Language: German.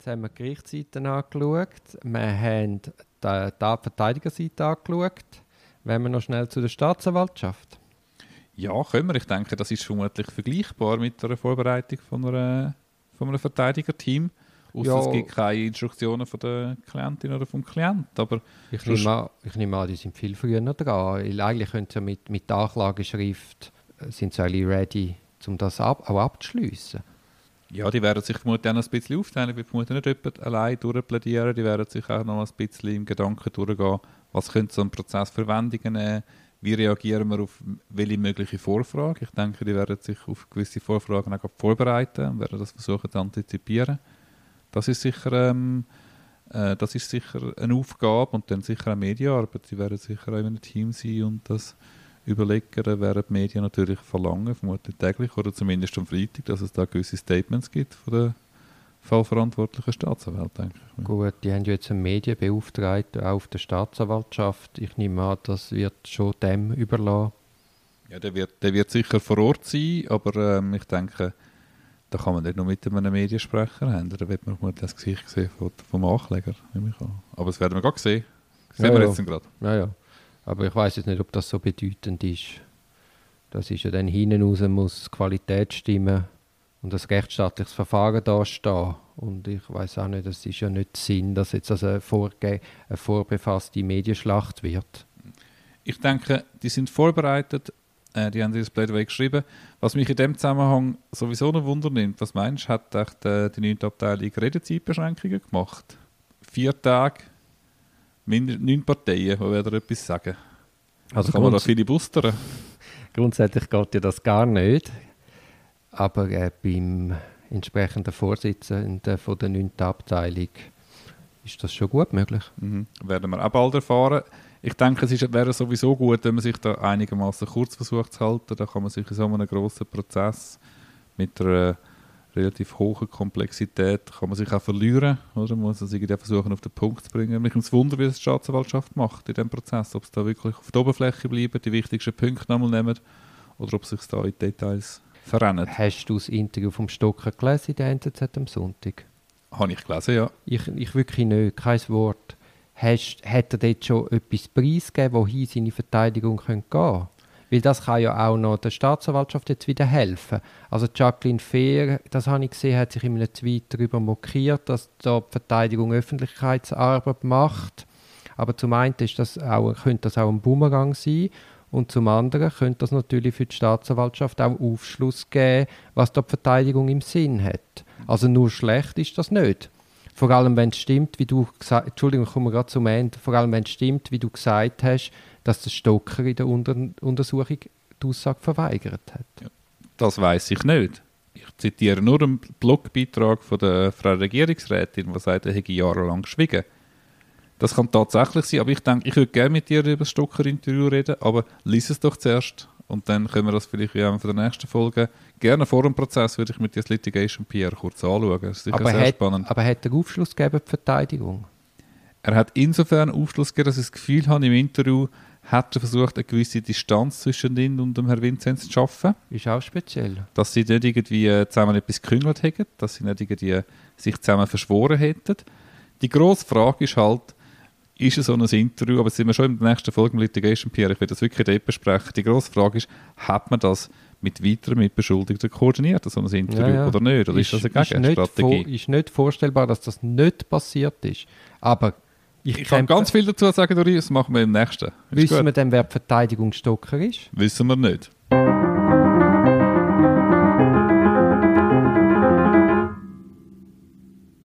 Jetzt haben wir die Gerichtsseite angeschaut. Wir haben die, die Verteidigerseite angeschaut. Wenn wir noch schnell zu der Staatsanwaltschaft. Ja, können wir. Ich denke, das ist vermutlich vergleichbar mit der Vorbereitung von, einer, von einem Verteidigerteam. Außer Ja. es gibt keine Instruktionen von der Klientin oder vom Klient. Aber Ich nehme, an, ich nehme an, die sind viel früher dran. Weil eigentlich können sie mit, mit der Anklageschrift äh, sind sie ready, um das ab, auch abzuschliessen. Ja, die werden sich vermutlich auch noch ein bisschen aufteilen. Wir vermuten nicht jemand allein durchplädieren. Die werden sich auch noch ein bisschen im Gedanken durchgehen, was könnte so ein Prozess für Wendungen nehmen, wie reagieren wir auf welche mögliche Vorfrage. Ich denke, die werden sich auf gewisse Vorfragen auch vorbereiten und werden das versuchen zu antizipieren. Das ist sicher, ähm, äh, das ist sicher eine Aufgabe und dann sicher auch Medienarbeit. Die werden sicher auch in einem Team sein und das überlegen, äh, werden die Medien natürlich verlangen, vermutlich täglich oder zumindest am Freitag, dass es da gewisse Statements gibt von der fallverantwortlichen Staatsanwalt, denke ich. Gut, die haben ja jetzt einen Medienbeauftragten auch auf der Staatsanwaltschaft. Ich nehme an, das wird schon dem überlassen. Ja, der wird, der wird sicher vor Ort sein, aber ähm, ich denke, da kann man nicht nur mit einem Mediensprecher haben. Da wird man vermutlich das Gesicht sehen vom, vom Ankläger. nehme ich an. Aber das werden wir gerade sehen. Sehen Ja, wir ja. jetzt gerade. Ja, ja. Aber ich weiß jetzt nicht, ob das so bedeutend ist. Das ist ja dann hinten raus muss die Qualität stimmen und das rechtsstaatliches Verfahren da stehen. Und ich weiß auch nicht, das ist ja nicht Sinn, dass jetzt also eine, vorge eine vorbefasste Medienschlacht wird. Ich denke, die sind vorbereitet. Äh, die haben dieses Plädoyer geschrieben. Was mich in dem Zusammenhang sowieso noch Wunder nimmt, was meinst du, hat äh, die 9. Abteilung Redezeitbeschränkungen gemacht? Vier Tage, neun Parteien, die werden etwas sagen. Also kann man da viele boostern? grundsätzlich geht ja das gar nicht. Aber äh, beim entsprechenden Vorsitzenden von der 9. Abteilung ist das schon gut möglich. Mhm. Werden wir auch bald erfahren. Ich denke, es ist, wäre sowieso gut, wenn man sich da einigermaßen kurz versucht zu halten. Da kann man sich in so einem grossen Prozess mit einer relativ hohen Komplexität kann man sich auch verlieren. Oder? Man muss es irgendwie versuchen, auf den Punkt zu bringen. Mich nimmt Wunder, wie es die Staatsanwaltschaft macht in diesem Prozess. Ob es da wirklich auf der Oberfläche bleiben, die wichtigsten Punkte nochmal nehmen oder ob sich da in Details verrennen. Hast du das Interview vom Stocker gelesen in der NZZ am Sonntag? Habe ich gelesen, ja. Ich, ich wirklich nicht, kein Wort. Hast, hat er dort schon etwas preisgegeben, wohin seine Verteidigung gehen könnte? Weil das kann ja auch noch der Staatsanwaltschaft jetzt wieder helfen. Also Jacqueline Fehr, das habe ich gesehen, hat sich in einem Tweet darüber mokiert, dass da die Verteidigung Öffentlichkeitsarbeit macht. Aber zum einen ist das auch, könnte das auch ein Bumerang sein und zum anderen könnte das natürlich für die Staatsanwaltschaft auch Aufschluss geben, was da die Verteidigung im Sinn hat. Also nur schlecht ist das nicht. Vor allem, wenn es stimmt, wie du gesagt Entschuldigung, ich komme gerade zum Ende. Vor allem, wenn es stimmt, wie du gesagt hast, dass der Stocker in der Unter Untersuchung die Aussage verweigert hat. Das weiß ich nicht. Ich zitiere nur einen Blogbeitrag von der Frau Regierungsrätin, die sagt, er hätte jahrelang geschwiegen. Das kann tatsächlich sein, aber ich denke, ich würde gerne mit dir über das Stocker-Interview reden, aber lies es doch zuerst und dann können wir das vielleicht in einer der nächsten Folgen, gerne vor dem Prozess, würde ich mit das Litigation PR kurz anschauen. Das ist sicher Aber sehr hat, spannend. aber hat der Aufschluss gegeben, die Verteidigung? Er hat insofern Aufschluss gegeben, dass ich das Gefühl habe, im Interview hat er versucht, eine gewisse Distanz zwischen ihn und dem Herrn Vinzenz zu schaffen. Ist auch speziell. dass sie nicht irgendwie äh, zusammen etwas geküngelt hätten, dass sie nicht irgendwie sich zusammen verschworen hätten. Die grosse Frage ist halt, ist es so ein Interview, aber das sind wir schon in der nächsten Folge im Litigation PR, ich will das wirklich dort besprechen. Die grosse Frage ist, hat man das mit weiteren Mitbeschuldigten koordiniert, so ein Interview, Ja, ja. oder nicht? Oder ist, das eine ist, nicht Gegenstrategie? vor, ist nicht vorstellbar, dass das nicht passiert ist. Aber ich, Ich kann ganz viel dazu sagen, Dori, das machen wir im nächsten. Ist Wissen gut. wir dann, wer die Verteidigung Stocker ist? Wissen wir nicht.